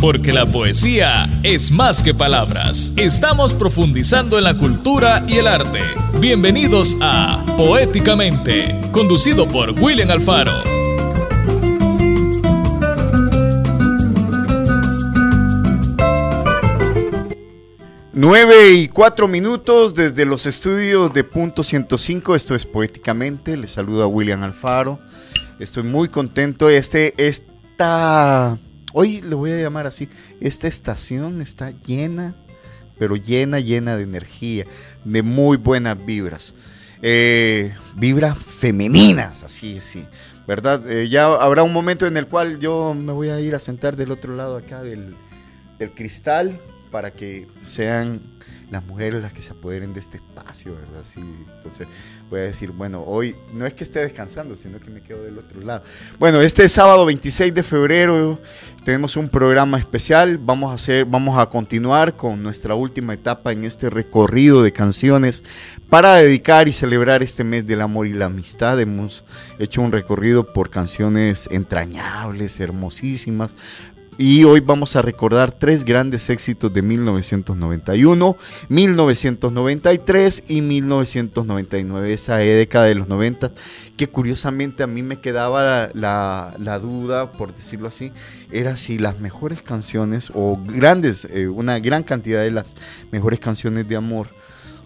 Porque la poesía es más que palabras. Estamos profundizando en la cultura y el arte. Bienvenidos a Poéticamente, conducido por William Alfaro. Nueve y cuatro minutos desde los estudios de Punto 105. Esto es Poéticamente. Les saluda William Alfaro. Estoy muy contento. Este, esta Hoy le voy a llamar así. Esta estación está llena, pero llena, llena de energía, de muy buenas vibras. Eh, vibras femeninas, así, sí. ¿Verdad? Eh, ya habrá un momento en el cual yo me voy a ir a sentar del otro lado acá del, del cristal para que sean las mujeres las que se apoderen de este espacio, ¿verdad? Sí, entonces voy a decir, bueno, hoy no es que esté descansando, sino que me quedo del otro lado. Bueno, este sábado 26 de febrero tenemos un programa especial, vamos a hacer, vamos a continuar con nuestra última etapa en este recorrido de canciones para dedicar y celebrar este mes del amor y la amistad. Hemos hecho un recorrido por canciones entrañables, hermosísimas, y hoy vamos a recordar tres grandes éxitos de 1991, 1993 y 1999, esa década de los 90, que curiosamente a mí me quedaba la, duda, por decirlo así, era si las mejores canciones o grandes, eh, una gran cantidad de las mejores canciones de amor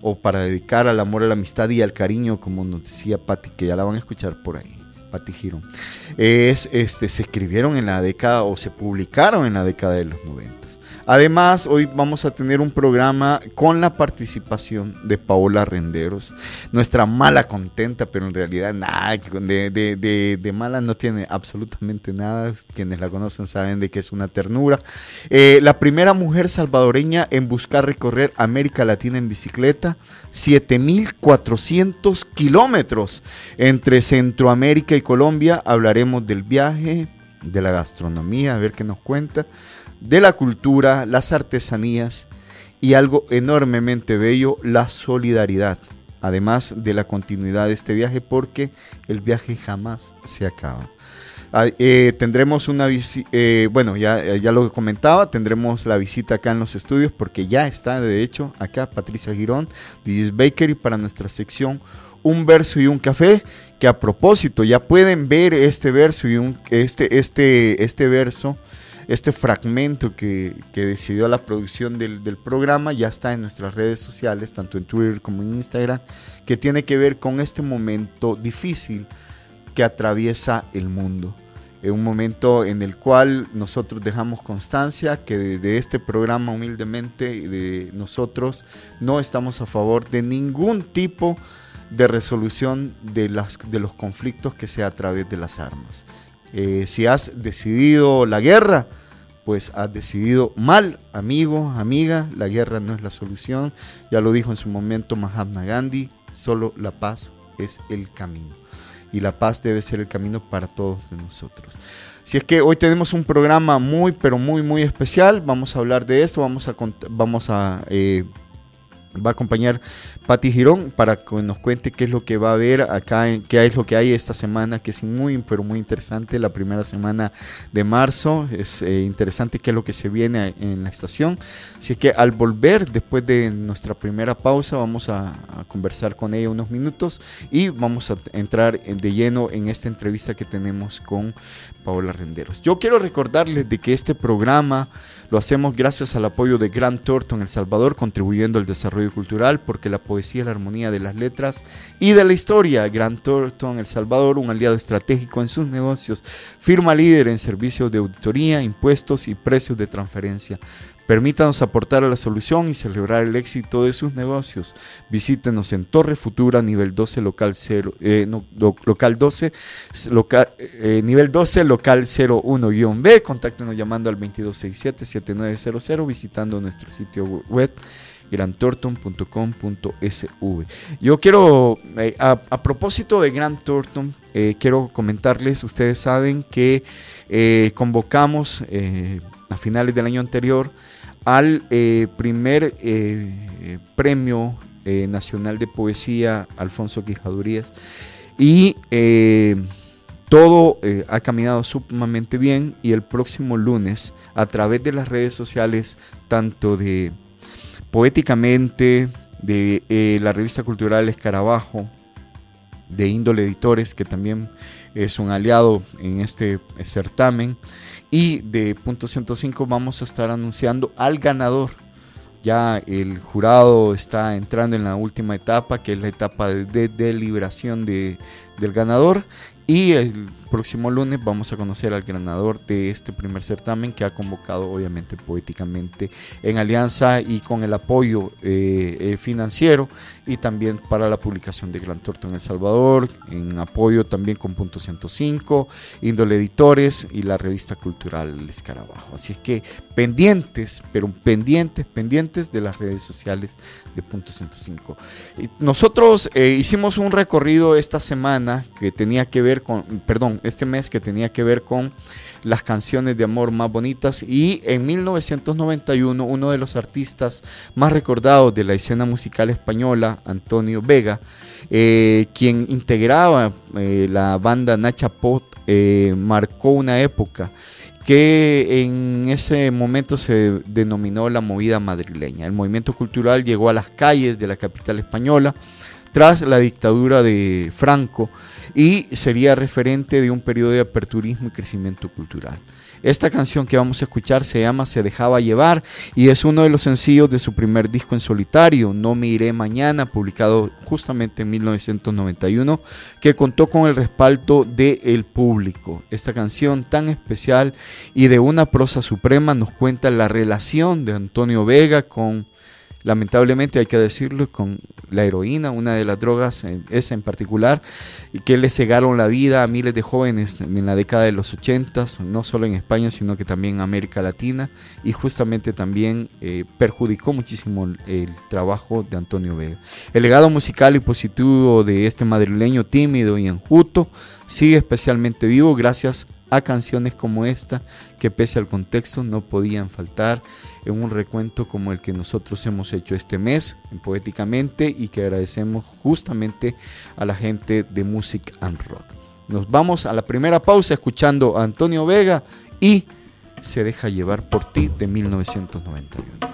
o para dedicar al amor, a la amistad y al cariño, como nos decía Patti, que ya la van a escuchar por ahí Patty es, este, se escribieron en la década o se publicaron en la década de los 90. Además, hoy vamos a tener un programa con la participación de Paola Renderos, nuestra mala contenta, pero en realidad nada, de, mala no tiene absolutamente nada. Quienes la conocen saben de que es una ternura. Eh, la primera mujer salvadoreña en buscar recorrer América Latina en bicicleta, 7.400 kilómetros entre Centroamérica y Colombia. Hablaremos del viaje, de la gastronomía, a ver qué nos cuenta de la cultura, las artesanías y algo enormemente bello, la solidaridad. Además de la continuidad de este viaje, porque el viaje jamás se acaba. Eh, tendremos una visita, eh, bueno, ya, ya lo comentaba, tendremos la visita acá en los estudios, porque ya está, de hecho, acá Patricia Girón, de Bakery, para nuestra sección Un verso y un café, que a propósito, ya pueden ver este verso y un, este, este, este verso este fragmento que, decidió la producción del, programa ya está en nuestras redes sociales, tanto en Twitter como en Instagram, que tiene que ver con este momento difícil que atraviesa el mundo. un momento en el cual nosotros dejamos constancia que de, este programa humildemente de nosotros no estamos a favor de ningún tipo de resolución de, las, de los conflictos que sea a través de las armas. Eh, si has decidido la guerra, pues has decidido mal, amigo, amiga, la guerra no es la solución. Ya lo dijo en su momento Mahatma Gandhi, solo la paz es el camino. Y la paz debe ser el camino para todos nosotros. Si es que hoy tenemos un programa muy, pero muy, muy especial, vamos a hablar de esto, vamos a, vamos a eh, va a acompañar Patti Girón para que nos cuente qué es lo que va a haber acá, qué es lo que hay esta semana, que es muy, pero muy interesante, la primera semana de marzo, es eh, interesante qué es lo que se viene en la estación, así que al volver, después de nuestra primera pausa, vamos a, conversar con ella unos minutos y vamos a entrar de lleno en esta entrevista que tenemos con Paola Renderos. Yo quiero recordarles de que este programa lo hacemos gracias al apoyo de Grant Thornton El Salvador, contribuyendo al desarrollo cultural, porque la poesía es la armonía de las letras y de la historia. Grant Thornton El Salvador, un aliado estratégico en sus negocios, firma líder en servicios de auditoría, impuestos y precios de transferencia. Permítanos aportar a la solución y celebrar el éxito de sus negocios. Visítenos en Torre Futura, nivel 12, local 0, eh, local 12, local, eh, nivel 12, local 01-B. Contáctenos llamando al 2267-7900, visitando nuestro sitio web grantorton.com.sv. Yo quiero, eh, a, propósito de Grand Thornton, quiero comentarles, ustedes saben que convocamos a finales del año anterior al eh, primer eh, premio eh, nacional de poesía Alfonso Quijadurías y todo ha caminado sumamente bien y el próximo lunes a través de las redes sociales, tanto de Poéticamente, de la revista cultural Escarabajo, de Índole Editores, que también es un aliado en este certamen, y de Punto 105 vamos a estar anunciando al ganador. Ya el jurado está entrando en la última etapa, que es la etapa de deliberación de, del ganador, y el próximo lunes vamos a conocer al ganador de este primer certamen que ha convocado obviamente poéticamente en alianza y con el apoyo eh, eh, financiero y también para la publicación de Gran Torto en El Salvador, en apoyo también con Punto 105, Índole Editores y la revista cultural El Escarabajo. Así es que pendientes, pero pendientes, pendientes de las redes sociales de Punto 105. nosotros eh, hicimos un recorrido esta semana que tenía que ver con, perdón, este mes que tenía que ver con las canciones de amor más bonitas y en 1991 uno de los artistas más recordados de la escena musical española, Antonio Vega, eh, quien integraba eh, la banda Nacha Pot, eh, marcó una época que en ese momento se denominó la movida madrileña. El movimiento cultural llegó a las calles de la capital española tras la dictadura de Franco y sería referente de un periodo de aperturismo y crecimiento cultural. Esta canción que vamos a escuchar se llama Se dejaba llevar y es uno de los sencillos de su primer disco en solitario, No me iré mañana, publicado justamente en 1991, que contó con el respaldo del público. Esta canción tan especial y de una prosa suprema nos cuenta la relación de Antonio Vega con lamentablemente hay que decirlo, con la heroína, una de las drogas, esa en particular, que le cegaron la vida a miles de jóvenes en la década de los 80, no solo en España, sino que también en América Latina, y justamente también eh, perjudicó muchísimo el, trabajo de Antonio Vega. El legado musical y positivo de este madrileño tímido y enjuto sigue especialmente vivo gracias a canciones como esta que pese al contexto no podían faltar en un recuento como el que nosotros hemos hecho este mes en Poéticamente y que agradecemos justamente a la gente de Music and Rock. Nos vamos a la primera pausa escuchando a Antonio Vega y Se deja llevar por ti de 1991.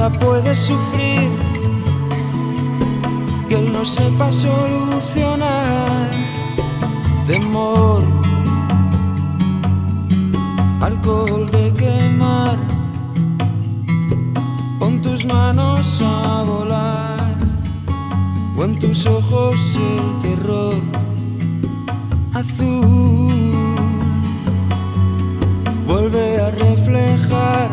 Nada puede sufrir que él no sepa solucionar. Temor, alcohol de quemar tus manos a volar o en tus ojos el terror azul vuelve a reflejar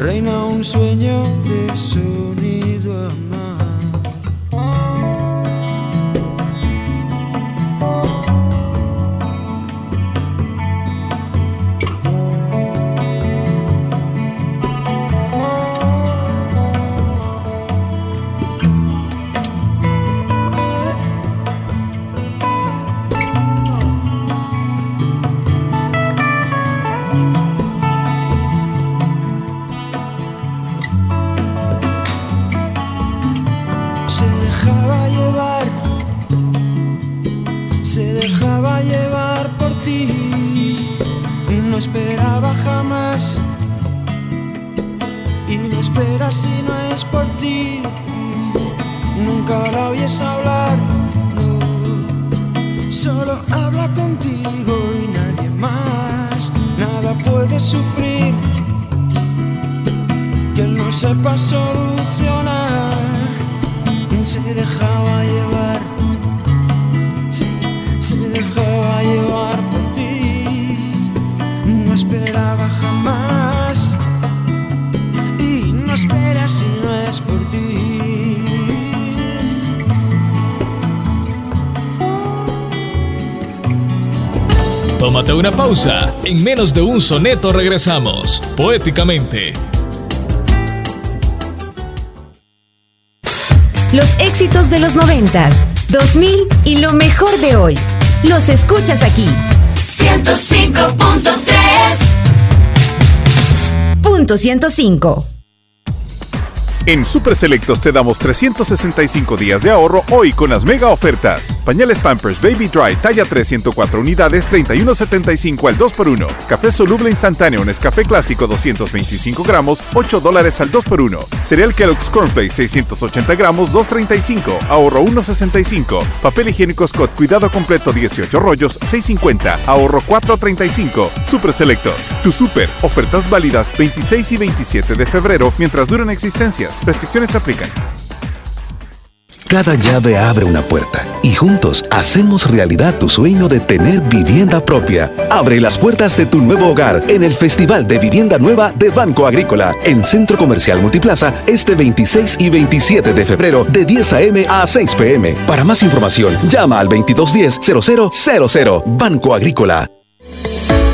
reina un sueño de sonido es por ti. Tómate una pausa. En menos de un soneto regresamos. Poéticamente. Los éxitos de los noventas, 2000 y lo mejor de hoy. Los escuchas aquí. 105.3 Punto 105. En Super Selectos te damos 365 días de ahorro hoy con las mega ofertas. Pañales Pampers Baby Dry talla 304 unidades 31.75 al 2x1. Café soluble instantáneo Nescafé clásico 225 gramos 8 dólares al 2x1. Cereal Kellogg's Cornflakes 680 gramos 2.35 ahorro 1.65. Papel higiénico Scott cuidado completo 18 rollos 6.50 ahorro 4.35. Super Selectos, tu super ofertas válidas 26 y 27 de febrero mientras duran existencias. Restricciones se aplican. Cada llave abre una puerta y juntos hacemos realidad tu sueño de tener vivienda propia. Abre las puertas de tu nuevo hogar en el Festival de Vivienda Nueva de Banco Agrícola en Centro Comercial Multiplaza este 26 y 27 de febrero de 10 a.m. a 6 p.m. Para más información, llama al 2210-0000 Banco Agrícola.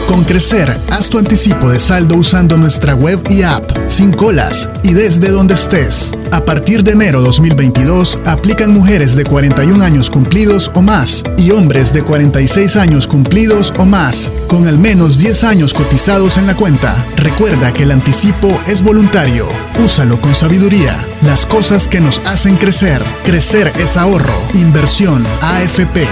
Con Crecer, haz tu anticipo de saldo usando nuestra web y app, sin colas y desde donde estés. A partir de enero 2022, aplican mujeres de 41 años cumplidos o más y hombres de 46 años cumplidos o más, con al menos 10 años cotizados en la cuenta. Recuerda que el anticipo es voluntario. Úsalo con sabiduría. Las cosas que nos hacen crecer. Crecer es ahorro. Inversión. AFP.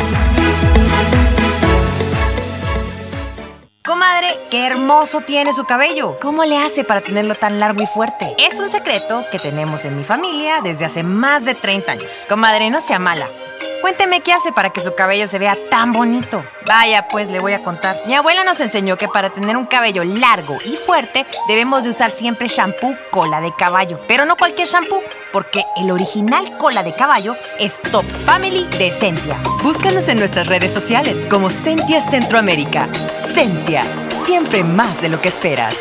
Hermoso tiene su cabello. ¿Cómo le hace para tenerlo tan largo y fuerte? Es un secreto que tenemos en mi familia desde hace más de 30 años. Comadre, no sea mala. Cuénteme qué hace para que su cabello se vea tan bonito. Vaya, pues le voy a contar. Mi abuela nos enseñó que para tener un cabello largo y fuerte debemos de usar siempre shampoo cola de caballo. Pero no cualquier shampoo, porque el original cola de caballo es Top Family de Sentia. Búscanos en nuestras redes sociales como Sentia Centroamérica. Sentia, siempre más de lo que esperas.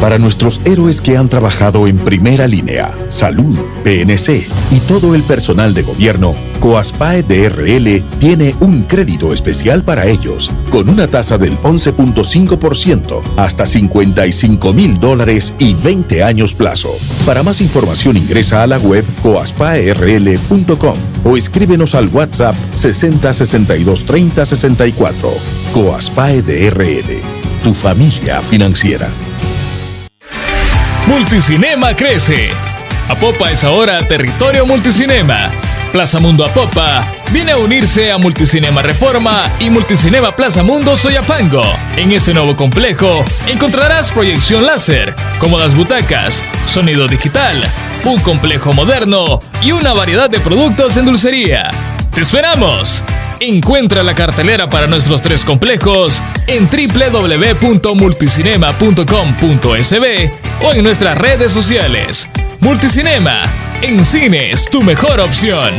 Para nuestros héroes que han trabajado en primera línea, salud, PNC y todo el personal de gobierno, Coaspae DRL tiene un crédito especial para ellos, con una tasa del 11.5% hasta 55 mil dólares y 20 años plazo. Para más información ingresa a la web coaspaerl.com o escríbenos al WhatsApp 60 62 30 64. Coaspae DRL, tu familia financiera. Multicinema crece. Apopa es ahora territorio multicinema. Plaza Mundo Apopa viene a unirse a Multicinema Reforma y Multicinema Plaza Mundo Soyapango. En este nuevo complejo encontrarás proyección láser, cómodas butacas, sonido digital, un complejo moderno y una variedad de productos en dulcería. ¡Te esperamos! Encuentra la cartelera para nuestros tres complejos en www.multicinema.com.sb o en nuestras redes sociales. Multicinema, en cines, tu mejor opción.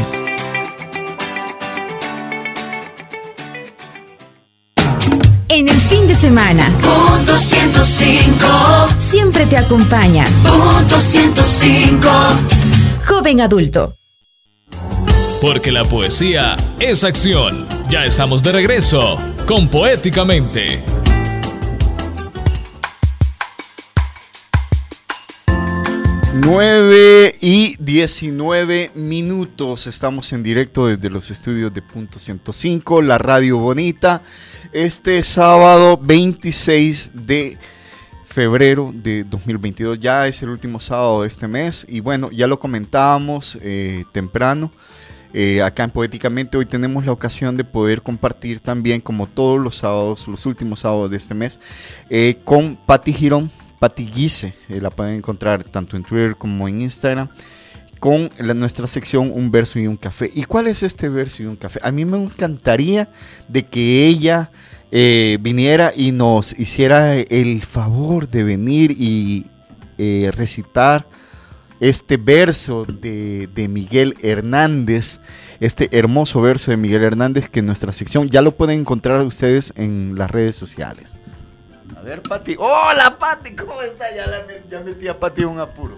En el fin de semana, Punto 105 siempre te acompaña Punto 105 Joven Adulto. Porque la poesía es acción. Ya estamos de regreso con Poéticamente. Nueve y 19 minutos. Estamos en directo desde los estudios de Punto 105, la radio bonita. Este sábado 26 de febrero de 2022. Ya es el último sábado de este mes. Y bueno, ya lo comentábamos eh, temprano. Eh, acá en Poéticamente. Hoy tenemos la ocasión de poder compartir también, como todos los sábados, los últimos sábados de este mes, eh, con Patti Girón, Patti Guise. eh, la pueden encontrar tanto en Twitter como en Instagram con la- nuestra sección Un verso y un café. ¿Y cuál es este verso y un café? A mí me encantaría de que ella viniera y nos hiciera el favor de venir y recitar este verso de, de Miguel Hernández, este hermoso verso de Miguel Hernández que en nuestra sección ya lo pueden encontrar ustedes en las redes sociales. A ver, Pati. ¡Hola, Pati! ¿Cómo está? Ya, la ya metí a Pati un apuro.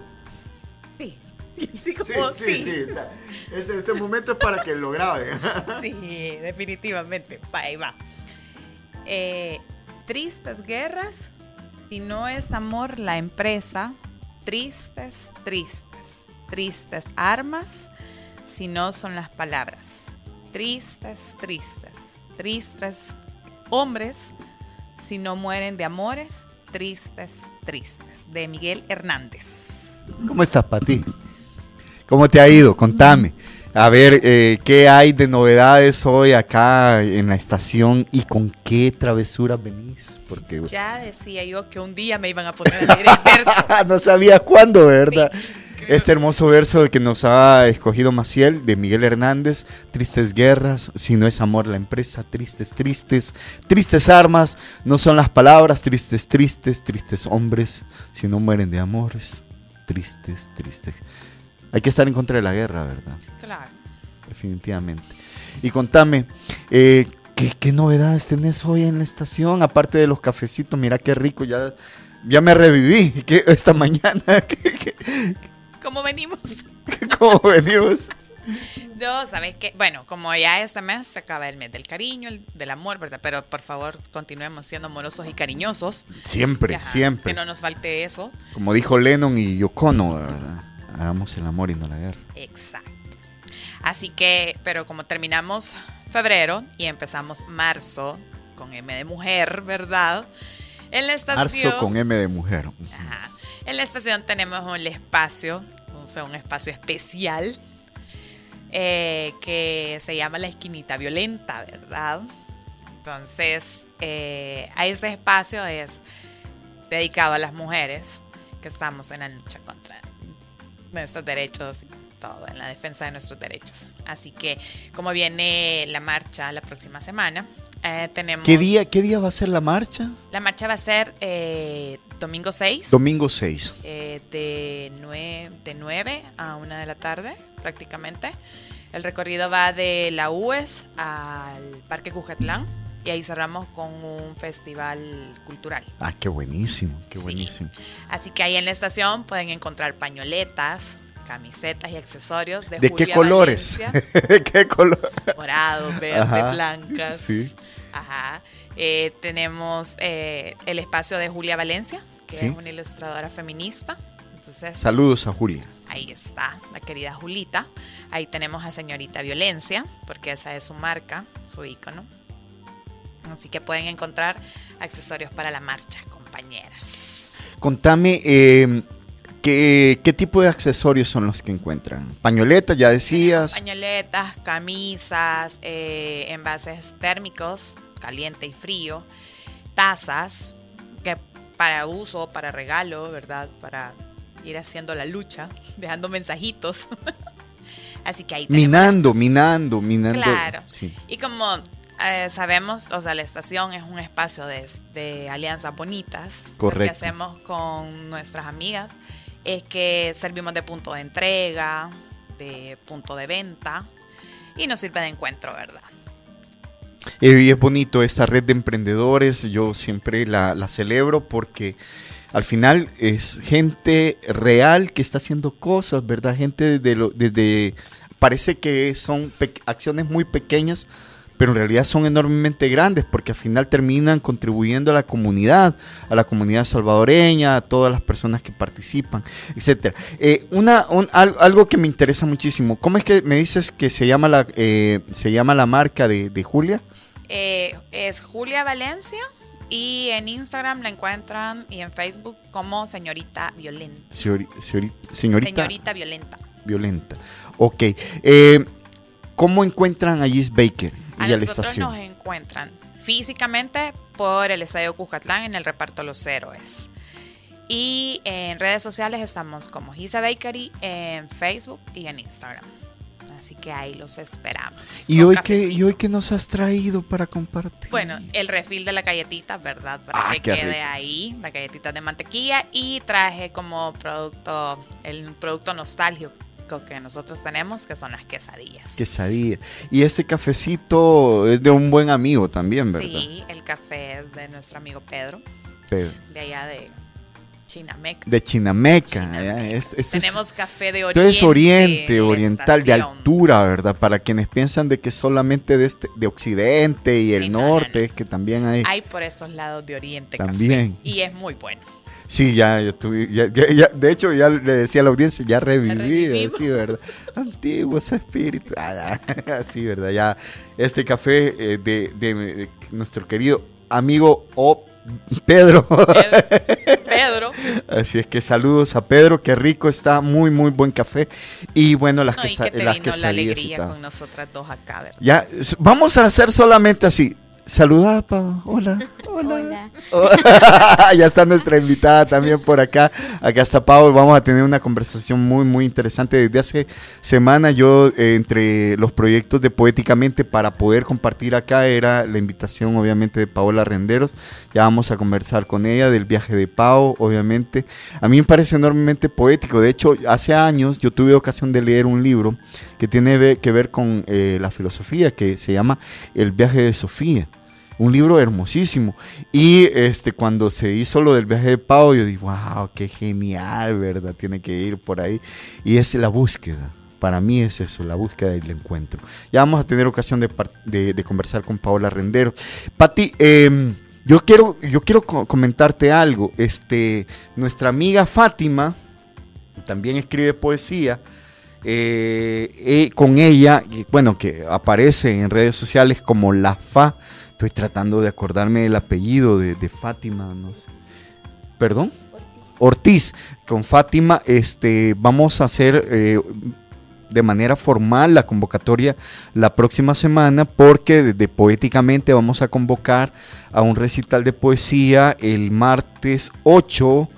Sí. Sí, Sí, como sí, sí. sí. está. Este, este momento es para que lo graben. Sí, definitivamente. Va, ahí va. Eh, tristes guerras, si no es amor la empresa. Tristes, tristes. Tristes armas, si no son las palabras. Tristes, tristes. Tristes hombres, si no mueren de amores. Tristes, tristes. De Miguel Hernández. ¿Cómo estás, Pati? ¿Cómo te ha ido? Contame. A ver, eh, ¿qué hay de novedades hoy acá en la estación y con qué travesuras venís? Porque Ya decía yo que un día me iban a poner a leer el verso. no sabía cuándo, ¿verdad? Este hermoso verso que nos ha escogido Maciel de Miguel Hernández, Tristes guerras, si no es amor la empresa, tristes, tristes, tristes armas, no son las palabras, tristes, tristes, tristes hombres, si no mueren de amores, tristes, tristes. Hay que estar en contra de la guerra, ¿verdad? Claro. Definitivamente. Y contame, eh, ¿qué, qué novedades tenés hoy en la estación? Aparte de los cafecitos, mira qué rico, ya, ya me reviví ¿qué- esta mañana. ¿Qué- qué- ¿Cómo venimos? ¿Cómo venimos? No, ¿sabes qué? Bueno, como ya este mes se acaba el mes del cariño, el del amor, ¿verdad? Pero por favor, continuemos siendo amorosos y cariñosos. Siempre, Ajá, siempre. Que no nos falte eso. Como dijo Lennon y Yocono, ¿verdad? Hagamos el amor y no la guerra. Exacto. Así que, pero como terminamos febrero y empezamos marzo con M de mujer, ¿verdad? En la estación. Marzo con M de mujer. Ajá. En la estación tenemos un espacio, o sea, un espacio especial eh, que se llama la esquinita violenta, ¿verdad? Entonces, eh, a ese espacio es dedicado a las mujeres que estamos en la lucha contra nuestros derechos y todo, en la defensa de nuestros derechos. Así que, como viene la marcha la próxima semana, eh, tenemos... ¿Qué día, ¿Qué día va a ser la marcha? La marcha va a ser eh, domingo 6. Domingo 6. eh, de, 9, de 9 a 1 de la tarde, prácticamente. El recorrido va de la UES al Parque Cujatlán y ahí cerramos con un festival cultural. Ah, qué buenísimo, qué Sí. buenísimo. Así que ahí en la estación pueden encontrar pañoletas, camisetas y accesorios de, ¿De qué Julia colores? Valencia. ¿De qué color? Morado, verde, Ajá, blancas. sí. Ajá. Eh, tenemos eh, el espacio de Julia Valencia, que Sí. es una ilustradora feminista. Entonces, Saludos a Julia. ahí está, la querida Julita. Ahí tenemos a Señorita Violencia, porque esa es su marca, su icono. Así que pueden encontrar accesorios para la marcha, compañeras. Contame, eh, ¿qué, ¿qué tipo de accesorios son los que encuentran? Pañoletas, ya decías. Pañoletas, camisas, eh, envases térmicos, caliente y frío, tazas, que para uso, para regalo, ¿verdad? Para ir haciendo la lucha, dejando mensajitos. Así que ahí Minando, minando, minando. Claro. Sí. Y como eh, sabemos, o sea, la estación es un espacio de, de alianzas bonitas. Lo que Correcto. hacemos con nuestras amigas es que servimos de punto de entrega, de punto de venta y nos sirve de encuentro, ¿verdad? Eh, Y es bonito esta red de emprendedores, yo siempre la, la celebro porque al final es gente real que está haciendo cosas, ¿verdad? Gente desde, lo, desde parece que son pe- acciones muy pequeñas, pero en realidad son enormemente grandes porque al final terminan contribuyendo a la comunidad, a la comunidad salvadoreña, a todas las personas que participan, etcétera. Eh, una, un- al- algo que me interesa muchísimo, ¿cómo es que me dices que se llama la, eh, se llama la marca de, de Julia? Eh, es Julia Valencia y en Instagram la encuentran y en Facebook como Señorita Violenta. Señori- señori- señorita, Señorita Violenta. violenta. Ok. eh, ¿Cómo encuentran a Gis Baker A y nosotros nos encuentran físicamente por el Estadio Cuscatlán en el reparto Los Héroes. Y en redes sociales estamos como Giza Bakery en Facebook y en Instagram. Así que ahí los esperamos. ¿Y hoy, qué, cafecito. ¿Y hoy qué nos has traído para compartir? Bueno, el refil de la galletita, ¿verdad? Para Ah, que quede rico. ahí, la galletita de mantequilla. Y traje como producto, el producto nostálgico que nosotros tenemos, que son las quesadillas. Quesadilla. Y este cafecito es de un buen amigo también, ¿verdad? Sí, el café es de nuestro amigo Pedro, Pedro. de allá de Chinameca. De Chinameca. esto- esto es- Tenemos café de oriente. es oriente, oriental, de altura, ¿verdad? Para quienes piensan de que solamente de, este, de occidente y el norte, que también hay... Hay por esos lados de oriente También. café. Y es muy bueno. Sí, ya, ya, tuve- ya- ya- de hecho ya le decía a la audiencia, ya reviví, revivimos. sí, ¿verdad? Antiguos espíritus, Ah, ah, sí, ¿verdad? Ya este café eh, de, de- de nuestro querido amigo O. Pedro. Pedro. Así es que saludos a Pedro, qué rico está, muy, muy buen café. Y bueno, las, No, y quesa- que te las vino la quesadillas y alegría con nosotras dos acá, ¿verdad? Ya, vamos a hacer solamente así. Saluda, Pau. Hola. Hola. ya está nuestra invitada también por acá. Acá está Pau y vamos a tener una conversación muy, muy interesante. Desde hace semana yo, eh, entre los proyectos de Poéticamente para poder compartir acá, era la invitación obviamente de Paola Renderos. Ya vamos a conversar con ella del viaje de Pau, obviamente. A mí me parece enormemente poético. De hecho, hace años yo tuve ocasión de leer un libro que tiene que ver con eh, la filosofía, que se llama El viaje de Sofía. Un libro hermosísimo. Y este cuando se hizo lo del viaje de Pau, yo digo, wow, qué genial, ¿verdad? Tiene que ir por ahí. Y es la búsqueda. Para mí es eso, la búsqueda y el encuentro. Ya vamos a tener ocasión de, conversar con Paola Rendero. Pati, em, yo quiero, yo quiero co- comentarte algo. Este, nuestra amiga Fátima también escribe poesía. eh, eh, con ella, bueno, que aparece en redes sociales como La Fa. Estoy tratando de acordarme del apellido de, de Fátima, no sé. ¿Perdón? Ortiz. Con Fátima, este, vamos a hacer eh, de manera formal la convocatoria la próxima semana porque desde Poéticamente vamos a convocar a un recital de poesía el martes 8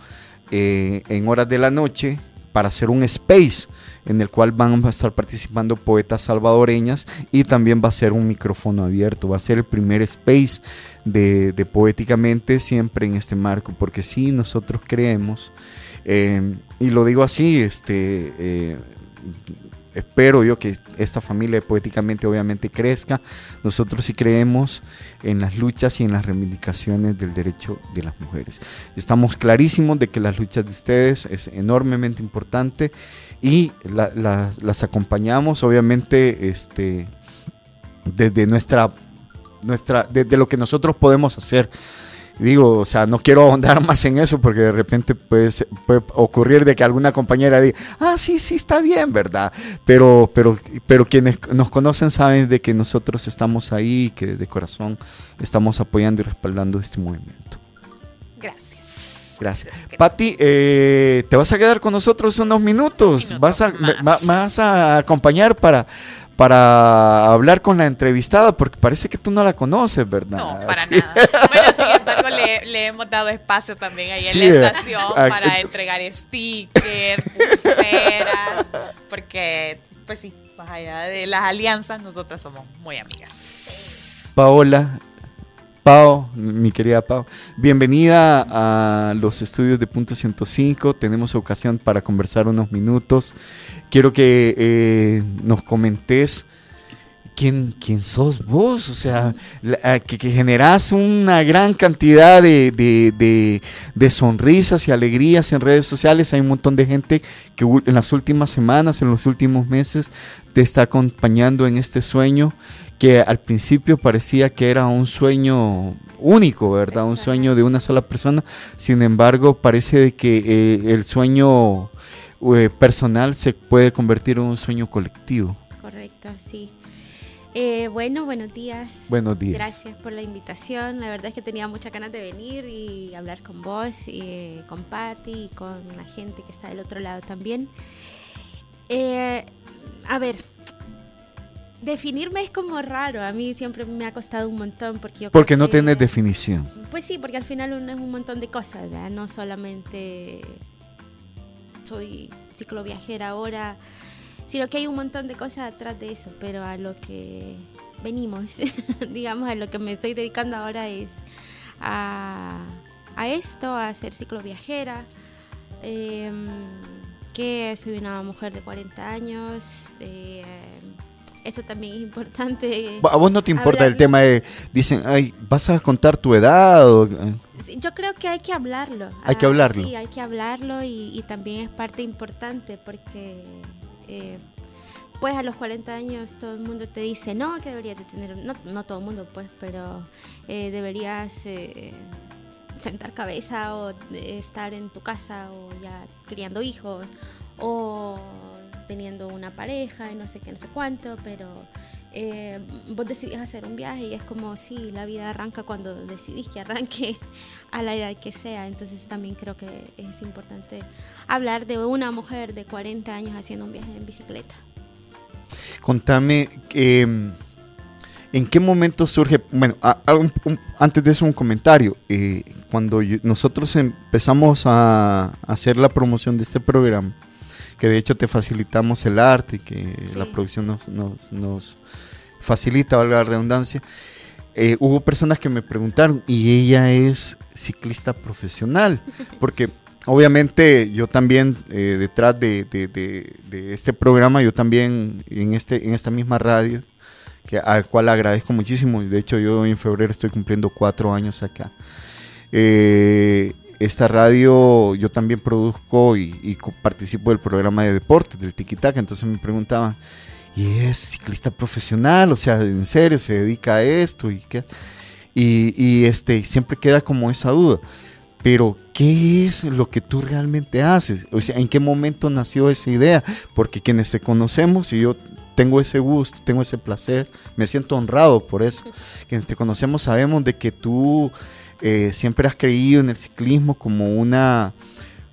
eh, en horas de la noche para hacer un space en el cual van a estar participando poetas salvadoreñas y también va a ser un micrófono abierto, va a ser el primer space de, de Poéticamente siempre en este marco, porque sí, nosotros creemos, eh, y lo digo así, este, eh, espero yo que esta familia Poéticamente obviamente crezca, nosotros sí creemos en las luchas y en las reivindicaciones del derecho de las mujeres. Estamos clarísimos de que las luchas de ustedes es enormemente importante y la- la- las acompañamos obviamente este, desde nuestra, nuestra, desde lo que nosotros podemos hacer. Digo, o sea, no quiero ahondar más en eso porque de repente puede, ser- puede ocurrir de que alguna compañera diga, ah, sí, sí, está bien, ¿verdad? Pero, pero, pero quienes nos conocen saben de que nosotros estamos ahí que de corazón estamos apoyando y respaldando este movimiento. Gracias. Pati, eh, te vas a quedar con nosotros unos minutos. vas, a, me- va- me vas a acompañar para, para hablar con la entrevistada porque parece que tú no la conoces, ¿verdad? No, para Sí. nada. Bueno, sin embargo, le, le hemos dado espacio también ahí Sí, en eh, la estación ah, para eh, entregar stickers, pulseras, porque, pues sí, más allá de las alianzas, nosotras somos muy amigas. Paola, Pao, mi querida Pao, bienvenida a los estudios de Punto 105. Tenemos ocasión para conversar unos minutos. Quiero que eh, nos comentes quién, quién sos vos, o sea, que, que generás una gran cantidad de, de- de- de sonrisas y alegrías en redes sociales. Hay un montón de gente que en las últimas semanas, en los últimos meses, te está acompañando en este sueño que al principio parecía que era un sueño único, ¿verdad? Un sueño de una sola persona. Sin embargo, parece de que eh, el sueño eh, personal se puede convertir en un sueño colectivo. Correcto, sí. Eh, bueno, buenos días. Buenos días. Gracias por la invitación. La verdad es que tenía muchas ganas de venir y hablar con vos, y, eh, con Patti y con la gente que está del otro lado también. Eh, a ver, Definirme es como raro, a mí siempre me ha costado un montón porque yo Porque no que- tienes definición. Pues sí, porque al final uno es un montón de cosas, ¿verdad? No solamente soy cicloviajera ahora, sino que hay un montón de cosas atrás de eso, pero a lo que venimos, digamos, a lo que me estoy dedicando ahora es a, a esto, a ser cicloviajera, em, que soy una mujer de 40 años, eh, eso también es importante. ¿A vos no te importa el tema de, dicen, ay, vas a contar tu edad? o- Sí, Yo creo que hay que hablarlo. Hay que Ah, hablarlo. Sí, hay que hablarlo y, y también es parte importante porque eh, pues a los 40 años todo el mundo te dice, no, que deberías de tener, no, no todo el mundo pues, pero eh, deberías eh, sentar cabeza o eh, estar en tu casa o ya criando hijos o teniendo una pareja y no sé qué, no sé cuánto, pero eh, vos decidís hacer un viaje y es como si la vida arranca cuando decidís que arranque a la edad que sea. Entonces también creo que es importante hablar de una mujer de 40 años haciendo un viaje en bicicleta. Contame, eh, ¿en qué momento surge? Bueno, a- a un- un- antes de eso un comentario. Eh, cuando yo- nosotros empezamos a hacer la promoción de este programa, que de hecho te facilitamos el arte, que la producción nos, nos- nos facilita, valga la redundancia, eh, hubo personas que me preguntaron, ¿y ella es ciclista profesional? Porque obviamente yo también, eh, detrás de, de- de- de este programa, yo también en, este, en esta misma radio, que, al cual agradezco muchísimo, y de hecho yo en febrero estoy cumpliendo cuatro años acá. Eh, esta radio yo también produzco y, y participo del programa de deportes, del Tikitaka, entonces me preguntaban, ¿y es ciclista profesional? O sea, ¿en serio se dedica a esto? ¿Y, qué? y, y, este, siempre queda como esa duda. Pero, ¿qué es lo que tú realmente haces? O sea, ¿en qué momento nació esa idea? Porque quienes te conocemos, y yo tengo ese gusto, tengo ese placer, me siento honrado por eso. Quienes te conocemos sabemos de que tú eh, siempre has creído en el ciclismo como una,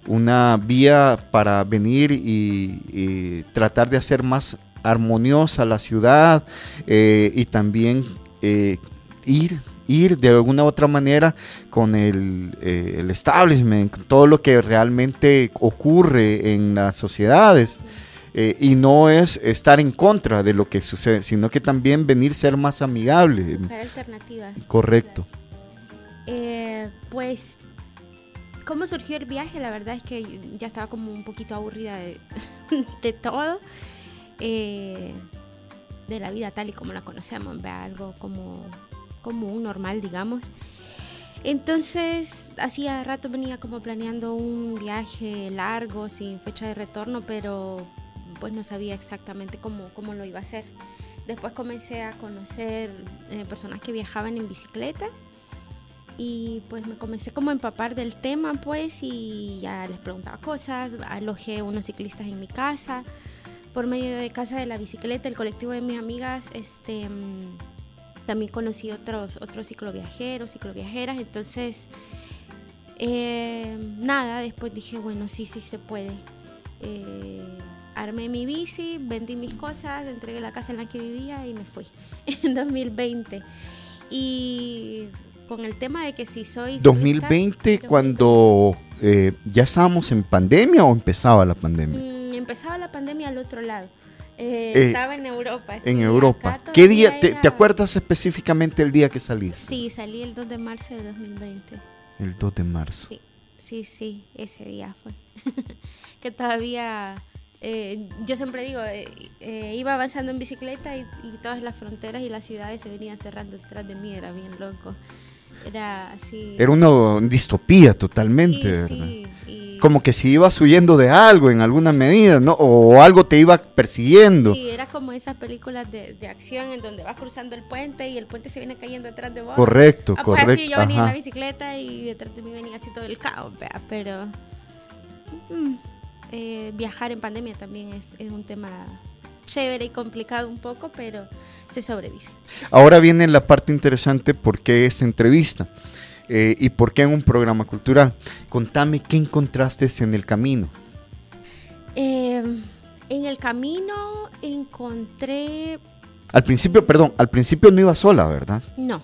una vía para venir y, y tratar de hacer más armoniosa la ciudad eh, y también eh, ir ir de alguna u otra manera con el, eh, el establishment, todo lo que realmente ocurre en las sociedades. eh, y no es estar en contra de lo que sucede, sino que también venir ser más amigable. Buscar alternativas. Correcto. Eh, pues, ¿cómo surgió el viaje? La verdad es que ya estaba como un poquito aburrida de, todo, eh, de la vida tal y como la conocemos, ¿verdad? algo como, como un normal, digamos. Entonces, hacía rato venía como planeando un viaje largo, sin fecha de retorno, pero pues no sabía exactamente cómo, cómo lo iba a hacer. Después comencé a conocer eh, personas que viajaban en bicicleta y pues me comencé como a empapar del tema pues y ya les preguntaba cosas, alojé unos ciclistas en mi casa por medio de Casa de la Bicicleta, el colectivo de mis amigas, este mm, también conocí otros otros cicloviajeros, cicloviajeras, entonces eh, nada, después dije bueno sí sí se puede. Eh, armé mi bici, vendí mis cosas, entregué la casa en la que vivía y me fui en 2020. Y con el tema de que si soy... ciclista, 2020 cuando eh, ya estábamos en pandemia o empezaba la pandemia. mm, empezaba la pandemia al otro lado. Eh, Eh, estaba en Europa. sí, en Europa. acá ¿Qué día, te, era- te acuerdas específicamente el día que saliste? Sí, salí el 2 de marzo de 2020. El 2 de marzo. Sí, sí, sí, ese día fue. que todavía, eh, yo siempre digo, eh, eh, iba avanzando en bicicleta y, y todas las fronteras y las ciudades se venían cerrando detrás de mí, era bien loco. Era así. Era una distopía totalmente, Sí, ¿verdad? sí, y- Como que si ibas huyendo de algo en alguna medida, ¿no? O algo te iba persiguiendo. Sí, era como esas películas de, de acción en donde vas cruzando el puente y el puente se viene cayendo detrás de vos. Correcto, Ah, pues así correcto, yo venía en ajá. la bicicleta y detrás de mí venía así todo el caos, vea, pero mm, eh, viajar en pandemia también es, es un tema chévere y complicado un poco, pero se sobrevive. Ahora viene la parte interesante, ¿por qué esta entrevista? Eh, ¿Y por qué en un programa cultural? Contame qué encontraste en el camino. Eh, en el camino encontré Al principio, perdón, al principio no iba sola, ¿verdad? No,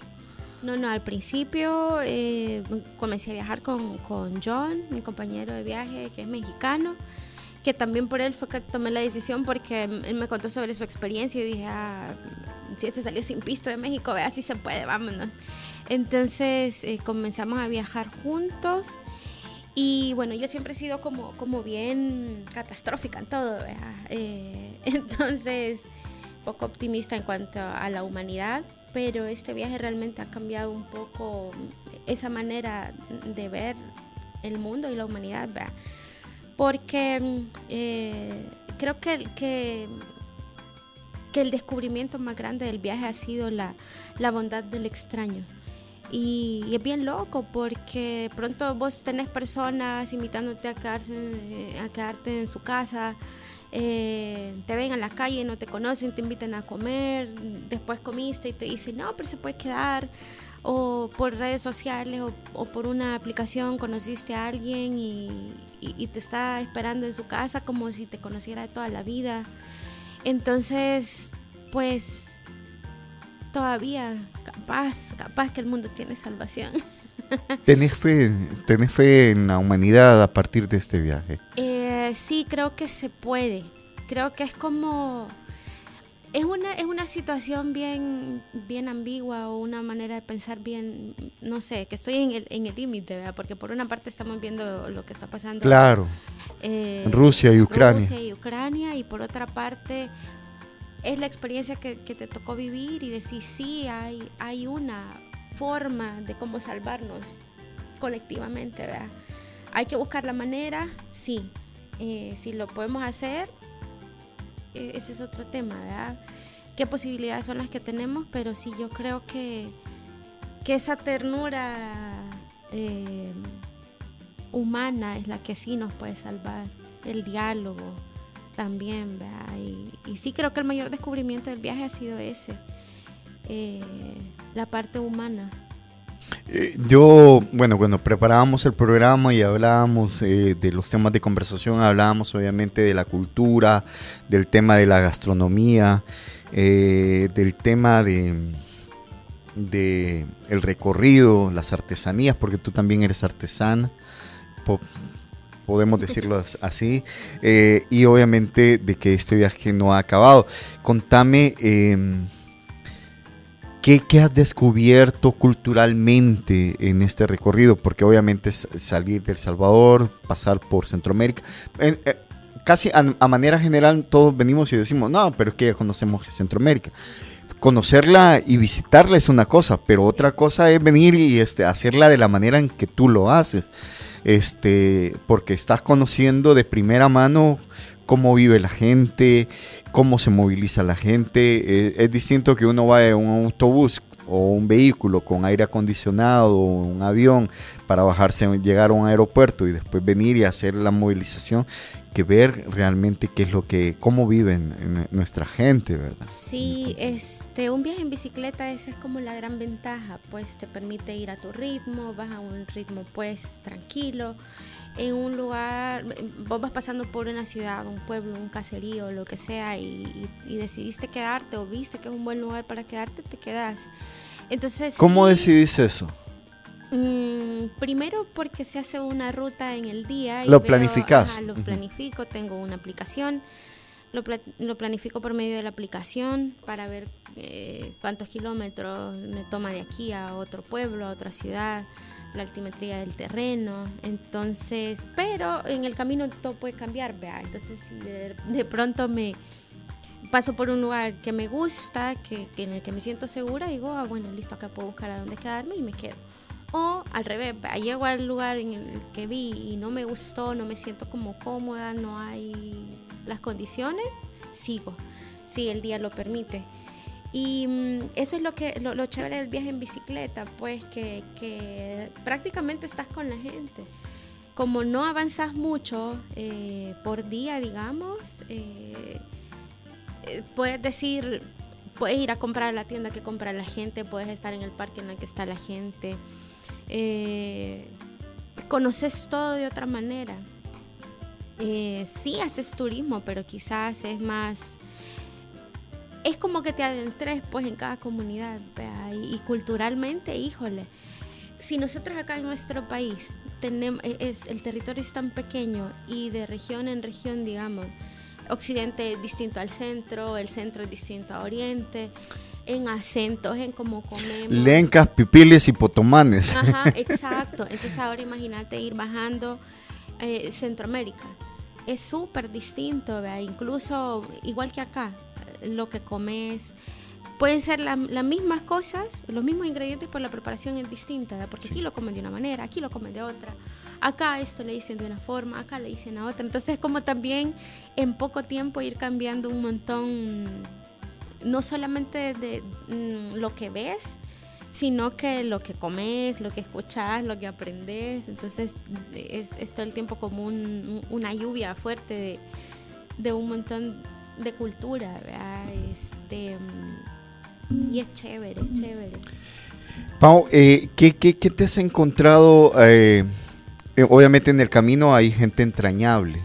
no, no, al principio eh, comencé a viajar con, con John, mi compañero de viaje, que es mexicano, que también por él fue que tomé la decisión porque él me contó sobre su experiencia y dije, ah, si esto salió sin pisto de México, vea si se puede, vámonos. Entonces eh, comenzamos a viajar juntos y bueno, yo siempre he sido como, como bien catastrófica en todo. Eh, entonces poco optimista en cuanto a la humanidad, pero este viaje realmente ha cambiado un poco esa manera de ver el mundo y la humanidad, ¿verdad? Porque eh, creo que, que, el descubrimiento más grande del viaje ha sido la, la bondad del extraño. Y, es bien loco porque pronto vos tenés personas invitándote a, quedarse, a quedarte en su casa, eh, te ven en la calle, no te conocen, te invitan a comer, después comiste y te dicen, no, pero se puede quedar o por redes sociales o, por una aplicación conociste a alguien y, te está esperando en su casa como si te conociera de toda la vida. Entonces, pues todavía capaz, capaz que el mundo tiene salvación. ¿Tenés fe, ¿Tenés fe en la humanidad a partir de este viaje? Eh, sí, creo que se puede. Creo que es como es una, es una situación bien, bien ambigua o una manera de pensar bien, no sé, que estoy en el en el límite, ¿verdad? Porque por una parte estamos viendo lo que está pasando claro. Eh, Rusia y Ucrania. Rusia y Ucrania, y por otra parte es la experiencia que, que te tocó vivir y decir, sí, hay, hay una forma de cómo salvarnos colectivamente, ¿verdad? Hay que buscar la manera, sí. Eh, si lo podemos hacer, ese es otro tema, ¿verdad? ¿Qué posibilidades son las que tenemos? Pero sí, yo creo que, que esa ternura eh, humana es la que sí nos puede salvar. El diálogo también, ¿verdad? Y, sí creo que el mayor descubrimiento del viaje ha sido ese, eh, la parte humana. Eh, yo, bueno, cuando preparábamos el programa y hablábamos eh, de los temas de conversación, hablábamos obviamente de la cultura, del tema de la gastronomía, eh, del tema de, de el recorrido, las artesanías, porque tú también eres artesana, podemos decirlo así, y obviamente de que este viaje no ha acabado. Contame ¿Qué, has descubierto culturalmente en este recorrido? Porque obviamente es salir del Salvador, pasar por Centroamérica. Eh, casi a, manera general todos venimos y decimos, no, pero es que ya conocemos Centroamérica. Conocerla y visitarla es una cosa, pero otra cosa es venir y este, hacerla de la manera en que tú lo haces. Este, porque estás conociendo de primera mano cómo vive la gente, cómo se moviliza la gente. Eh, es distinto que uno vaya en un autobús o un vehículo con aire acondicionado o un avión para bajarse, llegar a un aeropuerto y después venir y hacer la movilización, que ver realmente qué es lo que, cómo viven nuestra gente, ¿verdad? Sí, este, un viaje en bicicleta esa es como la gran ventaja, pues te permite ir a tu ritmo, vas a un ritmo pues tranquilo en un lugar, vos vas pasando por una ciudad, un pueblo, un caserío, lo que sea, y, decidiste quedarte o viste que es un buen lugar para quedarte, te quedas. Entonces, ¿Cómo decidís eso? Mm, primero porque se hace una ruta en el día. ¿Lo planificas? lo planifico, tengo una aplicación. Lo, lo, planifico por medio de la aplicación para ver eh, cuántos kilómetros me toma de aquí a otro pueblo, a otra ciudad la altimetría del terreno, entonces, pero en el camino todo puede cambiar, vea, entonces de, pronto me paso por un lugar que me gusta, que, en el que me siento segura, digo, ah, bueno, listo, acá puedo buscar a dónde quedarme y me quedo. O al revés, llego al lugar en el que vi y no me gustó, no me siento como cómoda, no hay las condiciones, sigo, si el día lo permite. Y mm, eso es lo que lo, chévere del viaje en bicicleta, pues que, prácticamente estás con la gente. Como no avanzas mucho eh, por día, digamos, eh, eh, puedes decir, puedes ir a comprar la tienda que compra la gente, puedes estar en el parque en el que está la gente. conoces todo de otra manera. sí haces turismo, pero quizás es más es como que te adentres pues en cada comunidad, vea, y, y culturalmente, híjole, si nosotros acá en nuestro país tenemos, e, es, el territorio es tan pequeño y de región en región, digamos, occidente es distinto al centro, el centro es distinto a oriente, en acentos, en cómo comemos. Lencas, pipiles y potomanes. Ajá, exacto. Entonces ahora imagínate ir bajando eh, Centroamérica. Es súper distinto, ¿vea? incluso igual que acá, lo que comes. Pueden ser la- las mismas cosas, los mismos ingredientes, pero la preparación es distinta, ¿verdad? porque aquí lo comen de una manera, aquí lo comen de otra. Acá esto le dicen de una forma, acá le dicen a otra. Entonces, como también en poco tiempo ir cambiando un montón, no solamente de mm, lo que ves, sino que lo que comes, lo que escuchas, lo que aprendes. Entonces es, es todo el tiempo como un- una lluvia fuerte de, de un montón de cultura, ¿verdad? Este, y es chévere, es chévere. Pau, eh, ¿qué, qué, qué te has encontrado? eh, eh, obviamente en el camino hay gente entrañable.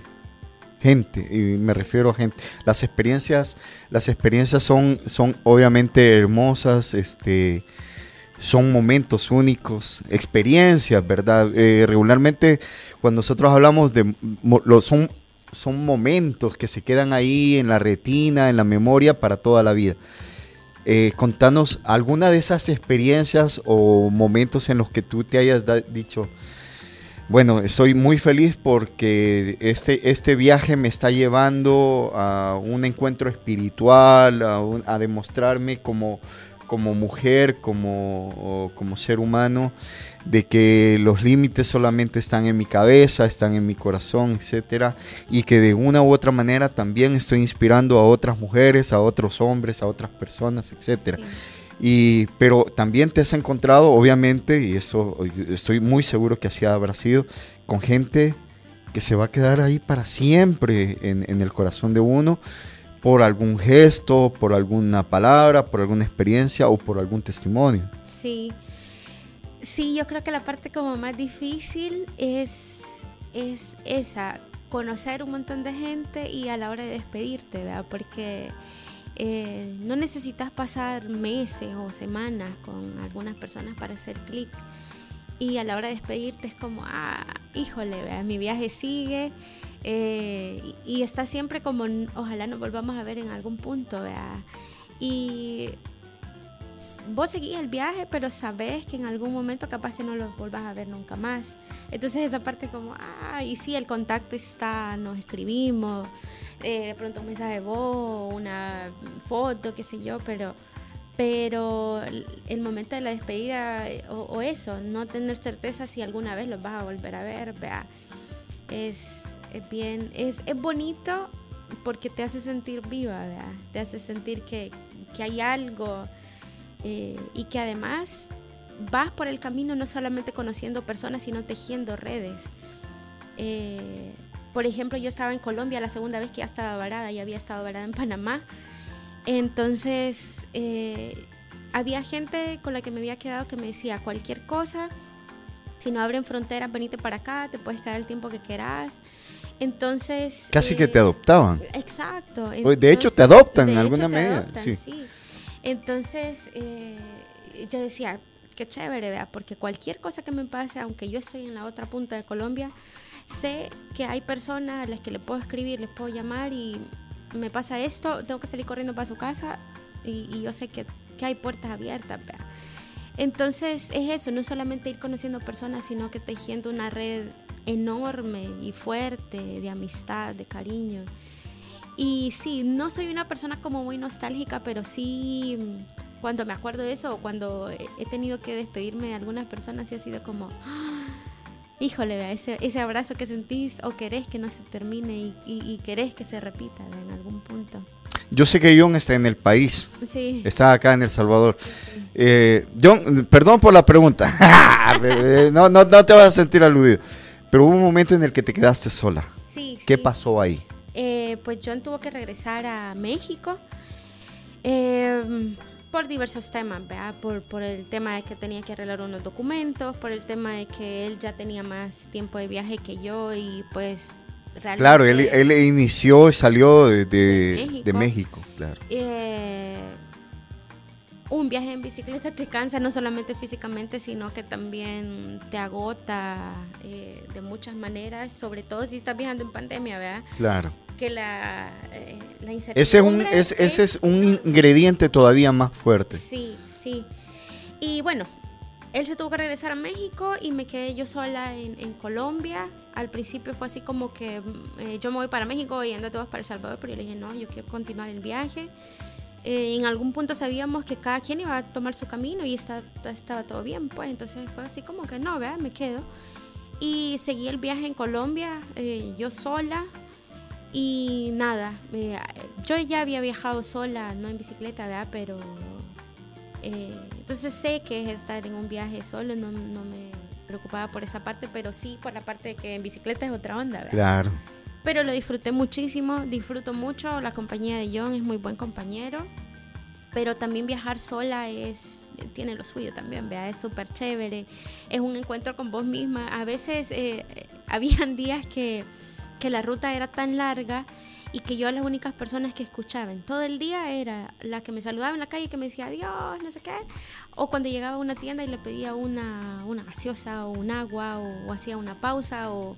Gente, y me refiero a gente. Las experiencias, las experiencias son, son obviamente hermosas, este, son momentos únicos, experiencias, ¿verdad? Eh, regularmente cuando nosotros hablamos de lo- son, son momentos que se quedan ahí en la retina, en la memoria para toda la vida. Eh, contanos alguna de esas experiencias o momentos en los que tú te hayas dicho, bueno, estoy muy feliz porque este, este viaje me está llevando a un encuentro espiritual, a, a demostrarme como, como mujer, como, como ser humano, de que los límites solamente están en mi cabeza, están en mi corazón, etcétera, y que de una u otra manera también estoy inspirando a otras mujeres, a otros hombres, a otras personas, etcétera. Y, pero también te has encontrado, obviamente, y eso estoy muy seguro que así habrá sido, con gente que se va a quedar ahí para siempre en, en el corazón de uno por algún gesto, por alguna palabra, por alguna experiencia o por algún testimonio. Sí. Sí, yo creo que la parte como más difícil es, es esa, conocer un montón de gente y a la hora de despedirte, ¿verdad? Porque eh, no necesitas pasar meses o semanas con algunas personas para hacer clic. Y a la hora de despedirte es como, ah, híjole, ¿verdad? mi viaje sigue. Eh, y, está siempre como, ojalá nos volvamos a ver en algún punto, ¿verdad? Y vos seguís el viaje, pero sabés que en algún momento capaz que no lo volvás a ver nunca más. Entonces esa parte como, ah, y sí, el contacto está, nos escribimos, eh, de pronto un mensaje de voz, una foto, qué sé yo, pero, pero el- el momento de la despedida eh, o, o eso, no tener certeza si alguna vez los vas a volver a ver, vea, es, es bien, es, es bonito porque te hace sentir viva, te hace sentir que, que hay algo eh, y que además vas por el camino no solamente conociendo personas, sino tejiendo redes. Eh, por ejemplo, yo estaba en Colombia la segunda vez que ya estaba varada, ya había estado varada en Panamá. Entonces, eh, había gente con la que me había quedado que me decía cualquier cosa, si no abren fronteras, venite para acá, te puedes quedar el tiempo que quieras. Entonces... Casi que eh, te adoptaban. Exacto. De hecho, te adoptan en alguna medida, adoptan, sí. Entonces, eh, yo decía, qué chévere, vea, porque cualquier cosa que me pase, aunque yo estoy en la otra punta de Colombia, sé que hay personas a las que le puedo escribir, les puedo llamar y me pasa esto, tengo que salir corriendo para su casa y, y yo sé que, que hay puertas abiertas, vea. Entonces es eso, no solamente ir conociendo personas, sino que tejiendo una red enorme y fuerte de amistad, de cariño. Y sí, no soy una persona como muy nostálgica, pero sí cuando me acuerdo de eso o cuando he tenido que despedirme de algunas personas, sí ha sido como, ¡ah! híjole, ese, ese abrazo que sentís o querés que no se termine y, y- y querés que se repita en algún punto. Yo sé que John está en el país. Sí. Está acá en El Salvador. Eh, John, perdón por la pregunta. No, no, no te vas a sentir aludido. Pero hubo un momento en el que te quedaste sola. Sí, ¿Qué sí. pasó ahí? Eh, pues John tuvo que regresar a México eh, por diversos temas, ¿verdad? Por, por el tema de que tenía que arreglar unos documentos, por el tema de que él ya tenía más tiempo de viaje que yo y pues realmente... Claro, él, él inició y salió de, de- México. de México, claro. Eh, un viaje en bicicleta te cansa no solamente físicamente, sino que también te agota eh, de muchas maneras, sobre todo si estás viajando en pandemia, ¿verdad? Claro. Que la, eh, la Ese es un, incertidumbre es, ese es un ingrediente todavía más fuerte. Sí, sí. Y bueno, él se tuvo que regresar a México y me quedé yo sola en, en Colombia. Al principio fue así como que eh, yo me voy para México y andate vos para El Salvador, pero yo le dije, no, yo quiero continuar el viaje. Eh, en algún punto sabíamos que cada quien iba a tomar su camino y estaba todo bien, pues entonces fue así como que no, ¿verdad? Me quedo. Y seguí el viaje en Colombia, eh, yo sola. Y nada, eh, yo ya había viajado sola, no en bicicleta, ¿verdad? Pero eh, entonces sé que es estar en un viaje solo, no, no me preocupaba por esa parte, pero sí por la parte de que en bicicleta es otra onda, ¿verdad? Claro. Pero lo disfruté muchísimo, disfruto mucho, la compañía de John es muy buen compañero, pero también viajar sola es tiene lo suyo también, vea, es súper chévere, es un encuentro con vos misma. A veces eh, eh, habían días que, que la ruta era tan larga y que yo las únicas personas que escuchaba en todo el día era la que me saludaba en la calle que me decía adiós, no sé qué, o cuando llegaba a una tienda y le pedía una, una gaseosa o un agua o, o hacía una pausa o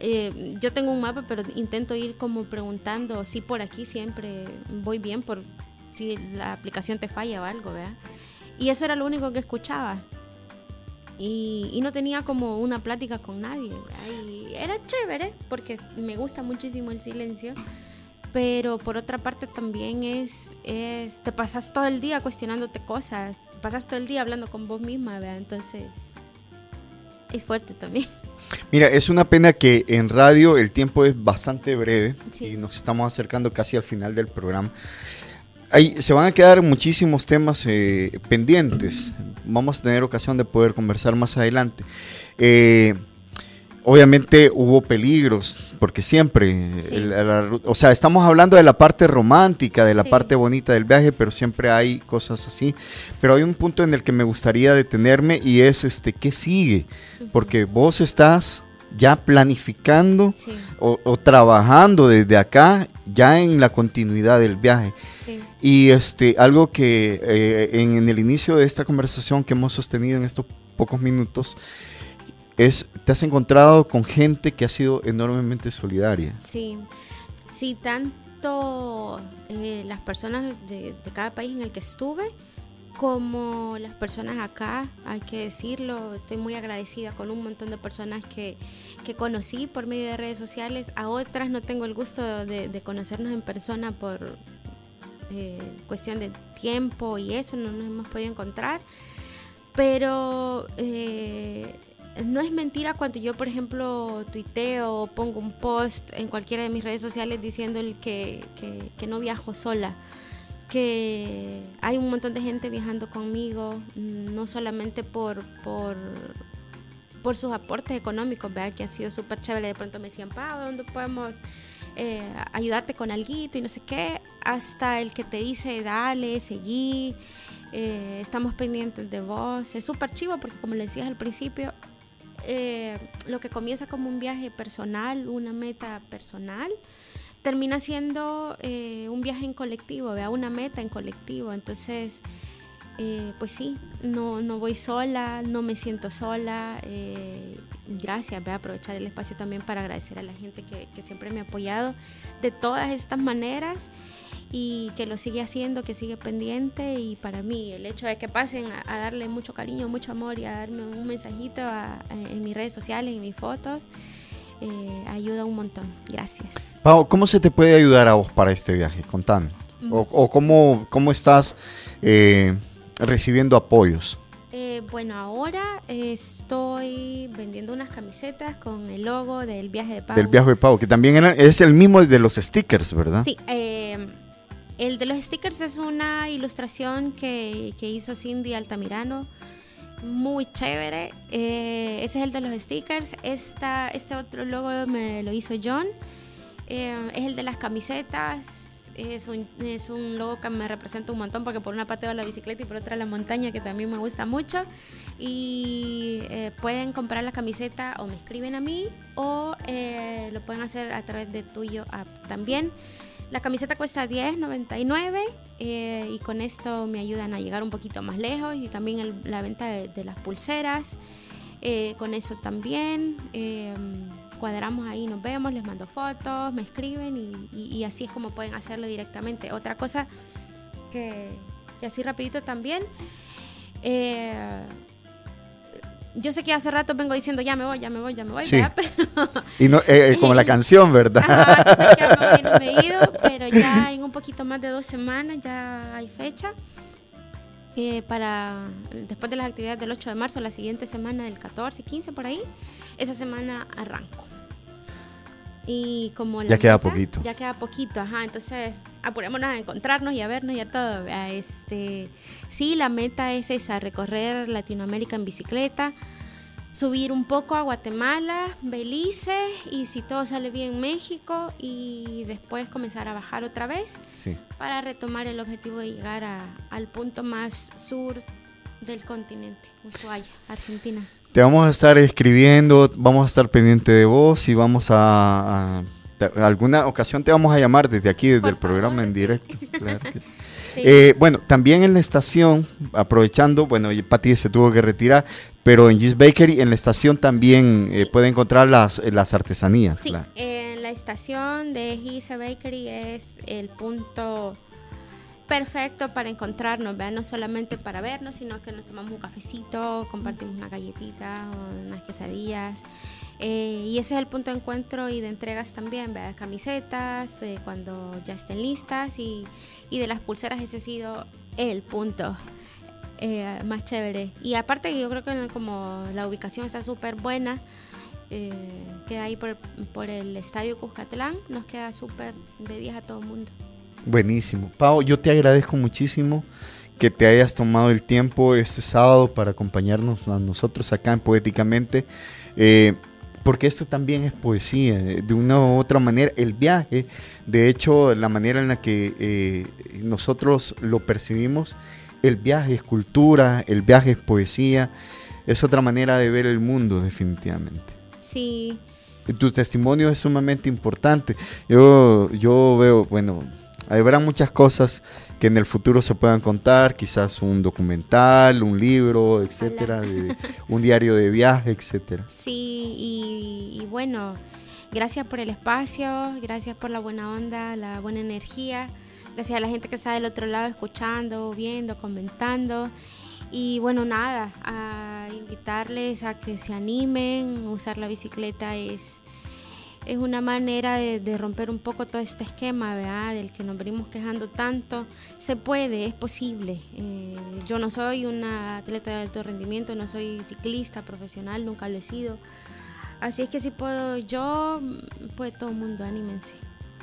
eh, yo tengo un mapa pero intento ir como preguntando si por aquí siempre voy bien por si la aplicación te falla o algo, ¿verdad? Y eso era lo único que escuchaba. Y, no tenía como una plática con nadie. era chévere porque me gusta muchísimo el silencio. Pero por otra parte también es, es, te pasas todo el día cuestionándote cosas, pasas todo el día hablando con vos misma, ¿verdad? Entonces es fuerte también. Mira, es una pena que en radio el tiempo es bastante breve Sí. y nos estamos acercando casi al final del programa. Ahí se van a quedar muchísimos temas eh, pendientes. Vamos a tener ocasión de poder conversar más adelante. Eh, obviamente hubo peligros, porque siempre, Sí. el- la ru- o sea, estamos hablando de la parte romántica, de la Sí. parte bonita del viaje, pero siempre hay cosas así. Pero hay un punto en el que me gustaría detenerme y es este, ¿qué sigue? Porque vos estás ya planificando o, o trabajando desde acá ya en la continuidad del viaje. Sí. Y este, algo que eh, en, en el inicio de esta conversación que hemos sostenido en estos pocos minutos es, te has encontrado con gente que ha sido enormemente solidaria. Sí, sí, tanto eh, las personas de, cada país en el que estuve como las personas acá, hay que decirlo, estoy muy agradecida con un montón de personas que, que conocí por medio de redes sociales, a otras no tengo el gusto de, de conocernos en persona por eh, cuestión de tiempo y eso, no nos hemos podido encontrar, pero eh, no es mentira cuando yo, por ejemplo, tuiteo o pongo un post en cualquiera de mis redes sociales diciendo que, que, que no viajo sola que hay un montón de gente viajando conmigo, mm, no solamente por, por, por sus aportes económicos, ¿verdad? que ha sido súper chévere. De pronto me decían, pa, ¿dónde podemos eh, ayudarte con algo y no sé qué? Hasta el que te dice, dale, seguí, eh, estamos pendientes de vos. Es súper chivo porque, como le decías al principio, eh, lo que comienza como un viaje personal, una meta personal, termina siendo eh, un viaje en colectivo, ¿vea? una meta en colectivo. Entonces, eh, pues sí, no, no voy sola, no me siento sola. eh, gracias, voy a aprovechar el espacio también para agradecer a la gente que, que siempre me ha apoyado de todas estas maneras y que lo sigue haciendo, que sigue pendiente y para mí el hecho de que pasen a, a darle mucho cariño, mucho amor y a darme un mensajito a- a- en mis redes sociales, en mis fotos, eh, ayuda un montón. Gracias. Pau, ¿cómo se te puede ayudar a vos para este viaje? Contando. O, o cómo, cómo estás eh, recibiendo apoyos. Eh, bueno, ahora estoy vendiendo unas camisetas con el logo del viaje de Pau. Del viaje de Pau, que también era- es el mismo de los stickers, ¿verdad? Sí, eh, el de los stickers es una ilustración que, que hizo Cindy Altamirano. Muy chévere. Eh, ese es el de los stickers. Esta, este otro logo me lo hizo John. Es el de las camisetas. Es un, es un logo que me representa un montón porque por una parte va la bicicleta y por otra la montaña que también me gusta mucho. Y eh, pueden comprar la camiseta o me escriben a mí o eh, lo pueden hacer a través de Tuyo App también. La camiseta cuesta 10.99 eh, y con esto me ayudan a llegar un poquito más lejos y también la venta de, de las pulseras. Eh, con eso también eh, cuadramos ahí, nos vemos, les mando fotos, me escriben y, y- y así es como pueden hacerlo directamente. Otra cosa que, que así rapidito también. eh, yo sé que hace rato vengo diciendo ya me voy, ya me voy, ya me voy, Sí. Pero Y no, eh, eh, como la canción, ¿verdad? Ajá, sé que voy, no me he ido, pero ya en un poquito más de dos semanas ya hay fecha. eh, para después de las actividades del 8 de marzo, la siguiente semana del 14, 15 por ahí, esa semana arranco. Y como la Ya queda meta- poquito. Ya queda poquito, ajá. Entonces, apurémonos a encontrarnos y a vernos y a todo. Este, sí, la meta es esa, recorrer Latinoamérica en bicicleta, subir un poco a Guatemala, Belice y si todo sale bien México y después comenzar a bajar otra vez Sí. para retomar el objetivo de llegar a- al punto más sur del continente, Ushuaia, Argentina. Te vamos a estar escribiendo, vamos a estar pendiente de vos y vamos a, a- te- alguna ocasión te vamos a llamar desde aquí, desde el programa en directo. Claro que sí. Sí. Eh, bueno, también en la estación, aprovechando, bueno, Pati se tuvo que retirar, pero en Gis Bakery, en la estación también eh, puede encontrar las, eh, las artesanías. Sí, claro. en la estación de Giza Bakery es el punto perfecto para encontrarnos, ¿verdad? no solamente para vernos, sino que nos tomamos un cafecito, compartimos una galletita, o unas quesadillas. eh, y ese es el punto de encuentro y de entregas también, ¿verdad? camisetas, eh, cuando ya estén listas y, y de las pulseras ese ha sido el punto eh, más chévere. Y aparte yo creo que como la ubicación está súper buena, queda ahí por, por el estadio Cuscatlán, nos queda súper de 10 a todo el mundo. Buenísimo. Pau, yo te agradezco muchísimo que te hayas tomado el tiempo este sábado para acompañarnos a nosotros acá en Poéticamente, eh, porque esto también es poesía, eh, de una u otra manera. El viaje, de hecho, la manera en la que eh, nosotros lo percibimos, el viaje es cultura, el viaje es poesía, es otra manera de ver el mundo definitivamente. Sí, Tu testimonio es sumamente importante. Yo, yo veo, bueno, habrá muchas cosas que en el futuro se puedan contar, quizás un documental, un libro, etcétera, de- un diario de viaje, etcétera. sí, y, y bueno, gracias por el espacio, gracias por la buena onda, la buena energía, gracias a la gente que está del otro lado escuchando, viendo, comentando. Y bueno, nada, a invitarles a que se animen, usar la bicicleta es, es una manera de, romper un poco todo este esquema, ¿verdad? Del que nos venimos quejando tanto. Se puede, es posible. Eh, yo no soy una atleta de alto rendimiento, no soy ciclista profesional, nunca lo he sido. Así es que si puedo yo, puede todo el mundo, anímense.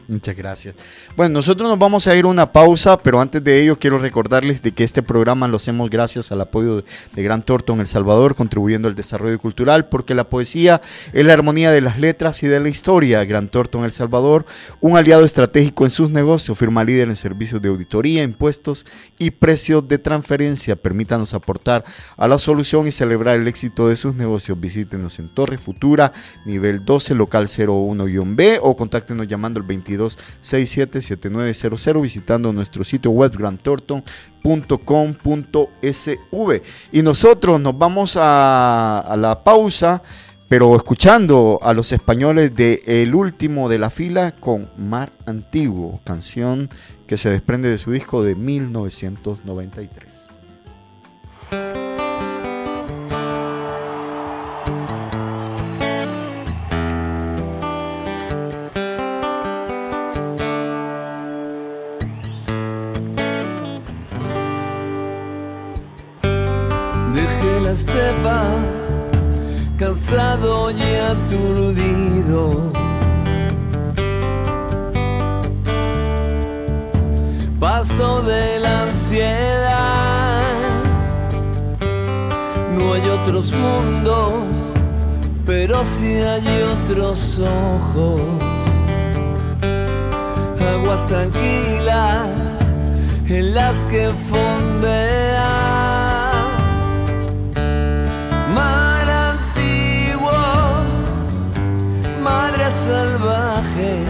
Muchas gracias. Bueno, nosotros nos vamos a ir a una pausa, pero antes de ello quiero recordarles de que este programa lo hacemos gracias al apoyo de, Gran Torto en El Salvador, contribuyendo al desarrollo cultural, porque la poesía es la armonía de las letras y de la historia. Gran Torto en El Salvador, un aliado estratégico en sus negocios, firma líder en servicios de auditoría, impuestos y precios de transferencia. Permítanos aportar a la solución y celebrar el éxito de sus negocios. Visítenos en Torre Futura, nivel 12, local 01-B o contáctenos llamando al 22 67 7900 visitando nuestro sitio web grandtorton.com.sv. Y nosotros nos vamos a, a la pausa, pero escuchando a los españoles de El último de la fila con Mar Antiguo, canción que se desprende de su disco de 1993. Cansado y aturdido. Pasto de la ansiedad. No hay otros mundos, pero sí hay otros ojos. Aguas tranquilas en las que fondean. salvaje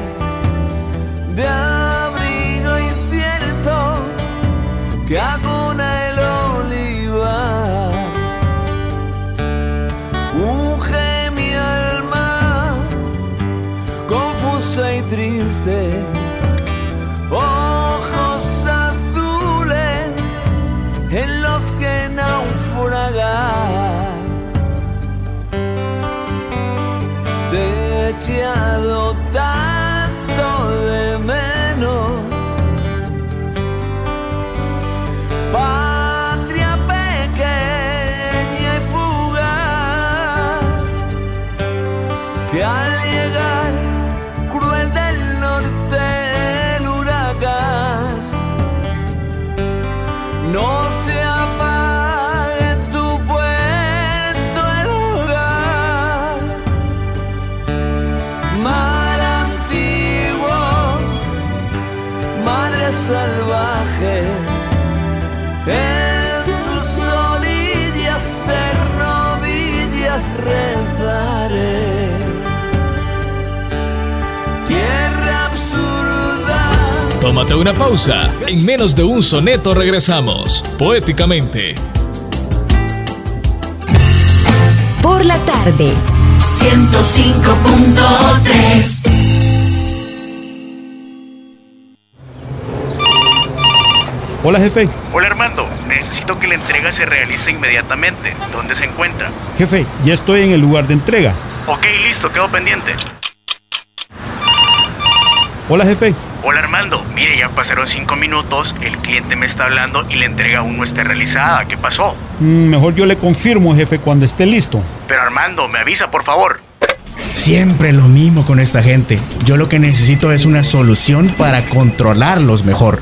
Tómate una pausa. En menos de un soneto regresamos. Poéticamente. Por la tarde. 105.3 Hola jefe. Hola Armando, necesito que la entrega se realice inmediatamente. ¿Dónde se encuentra? Jefe, ya estoy en el lugar de entrega. Ok, listo, quedo pendiente. Hola jefe. Hola Armando, mire, ya pasaron cinco minutos, el cliente me está hablando y la entrega aún no está realizada. ¿Qué pasó? Mm, mejor yo le confirmo jefe cuando esté listo. Pero Armando, me avisa por favor. Siempre lo mismo con esta gente. Yo lo que necesito es una solución para controlarlos mejor.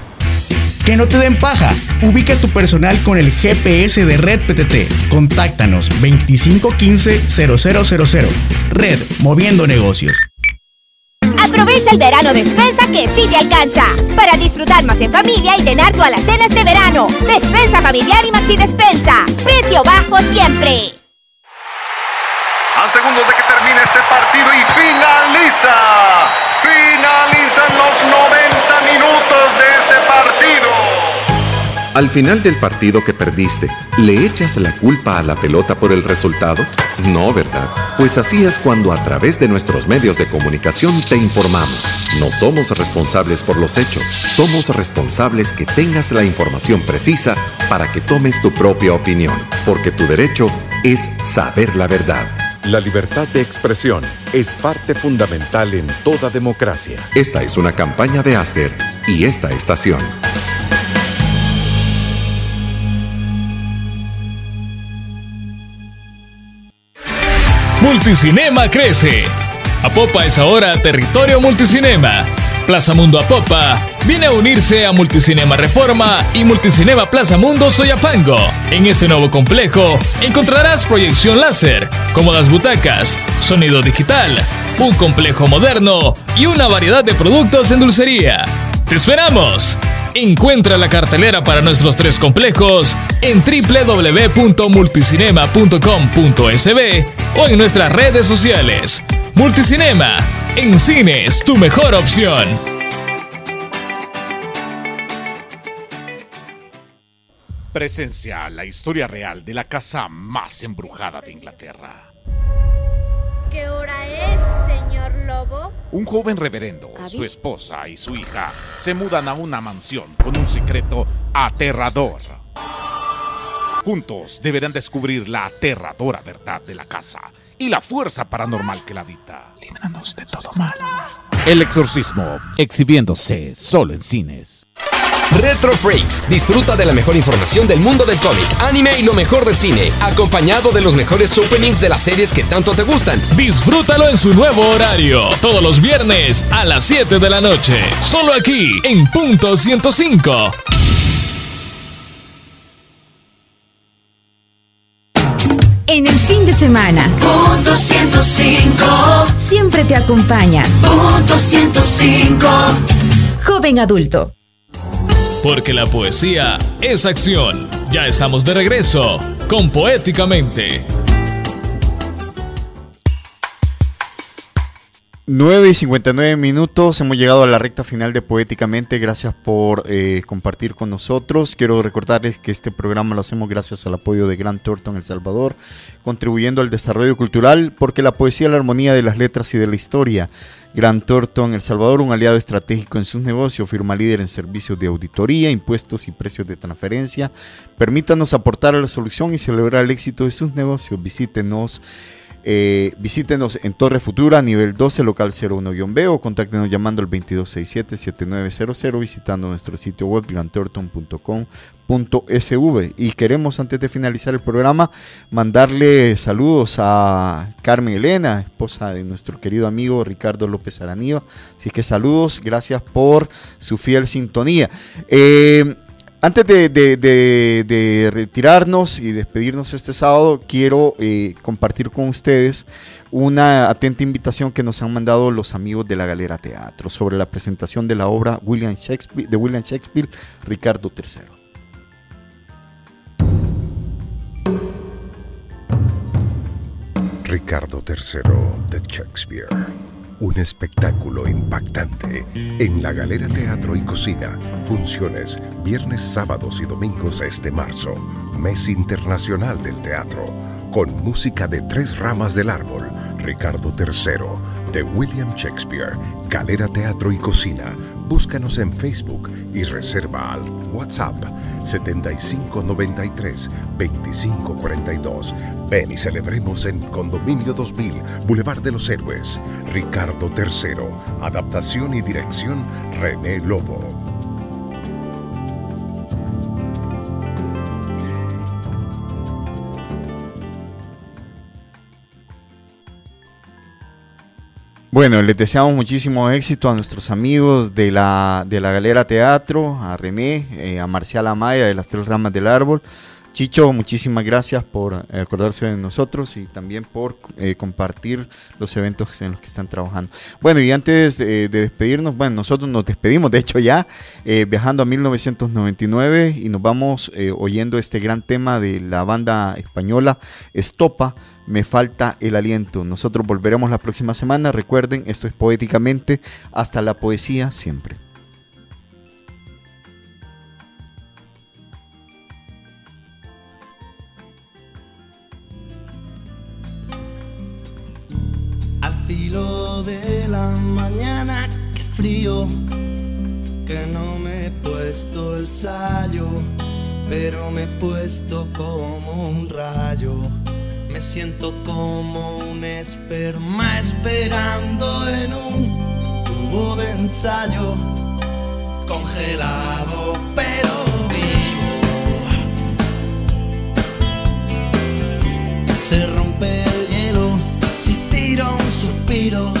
Que no te den paja. Ubica tu personal con el GPS de Red PTT. Contáctanos 2515-0000. Red, moviendo negocios. Aprovecha el verano despensa que sí te alcanza. Para disfrutar más en familia y llenar tu alacenas de verano. Despensa familiar y maxi despensa. Precio bajo siempre. A segundos de que termine este partido y finaliza. Finalizan los 90 minutos de este partido. Al final del partido que perdiste, ¿le echas la culpa a la pelota por el resultado? No, ¿verdad? Pues así es cuando a través de nuestros medios de comunicación te informamos. No somos responsables por los hechos, somos responsables que tengas la información precisa para que tomes tu propia opinión, porque tu derecho es saber la verdad. La libertad de expresión es parte fundamental en toda democracia. Esta es una campaña de Aster y esta estación. Multicinema crece. Apopa es ahora territorio multicinema. Plaza Mundo Apopa viene a unirse a Multicinema Reforma y Multicinema Plaza Mundo Soyapango. En este nuevo complejo encontrarás proyección láser, cómodas butacas, sonido digital, un complejo moderno y una variedad de productos en dulcería. ¡Te esperamos! Encuentra la cartelera para nuestros tres complejos en www.multicinema.com.sb o en nuestras redes sociales. Multicinema, en cines, tu mejor opción. Presencia la historia real de la casa más embrujada de Inglaterra. ¿Qué hora es, señor Lobo? Un joven reverendo, su esposa y su hija se mudan a una mansión con un secreto aterrador. Juntos deberán descubrir la aterradora verdad de la casa y la fuerza paranormal que la habita. Líbranos de todo mal. El exorcismo, exhibiéndose solo en cines. Retro Freaks. Disfruta de la mejor información del mundo del cómic, anime y lo mejor del cine, acompañado de los mejores openings de las series que tanto te gustan. Disfrútalo en su nuevo horario, todos los viernes a las 7 de la noche, solo aquí en Punto 105. En el fin de semana. Punto 105. Siempre te acompaña. Punto 105. Joven adulto. Porque la poesía es acción. Ya estamos de regreso con Poéticamente. 9 y 59 minutos, hemos llegado a la recta final de Poéticamente, gracias por eh, compartir con nosotros. Quiero recordarles que este programa lo hacemos gracias al apoyo de Gran Thornton El Salvador, contribuyendo al desarrollo cultural, porque la poesía es la armonía de las letras y de la historia. Gran Thornton El Salvador, un aliado estratégico en sus negocios, firma líder en servicios de auditoría, impuestos y precios de transferencia. Permítanos aportar a la solución y celebrar el éxito de sus negocios. Visítenos eh, visítenos en Torre Futura, nivel 12, local 01-B o contáctenos llamando al 2267-7900 visitando nuestro sitio web grantorton.com.sv. Y queremos, antes de finalizar el programa, mandarle saludos a Carmen Elena, esposa de nuestro querido amigo Ricardo López Aranío. Así que saludos, gracias por su fiel sintonía. Eh, antes de, retirarnos y despedirnos este sábado, quiero eh, compartir con ustedes una atenta invitación que nos han mandado los amigos de la Galera Teatro sobre la presentación de la obra William Shakespeare, de William Shakespeare, Ricardo III. Ricardo III de Shakespeare un espectáculo impactante en la Galera Teatro y Cocina. Funciones viernes, sábados y domingos este marzo, mes internacional del teatro, con música de tres ramas del árbol. Ricardo III, de William Shakespeare, Galera Teatro y Cocina. Búscanos en Facebook y reserva al WhatsApp 7593 2542. Ven y celebremos en Condominio 2000, Boulevard de los Héroes. Ricardo III. Adaptación y dirección René Lobo. Bueno, les deseamos muchísimo éxito a nuestros amigos de la, de la Galera Teatro, a René, eh, a Marcial Amaya de las Tres Ramas del Árbol. Chicho, muchísimas gracias por eh, acordarse de nosotros y también por eh, compartir los eventos en los que están trabajando. Bueno, y antes de despedirnos, bueno, nosotros nos despedimos, de hecho ya, viajando a 1999 y nos vamos oyendo este gran tema de la banda española Estopa me falta el aliento. Nosotros volveremos la próxima semana. Recuerden, esto es poéticamente. Hasta la poesía siempre. Al filo de la mañana, qué frío, que no me he puesto el sayo, pero me he puesto como un rayo me siento como un esperma esperando en un tubo de ensayo congelado, pero vivo. Se rompe el hielo si tiro un suspiro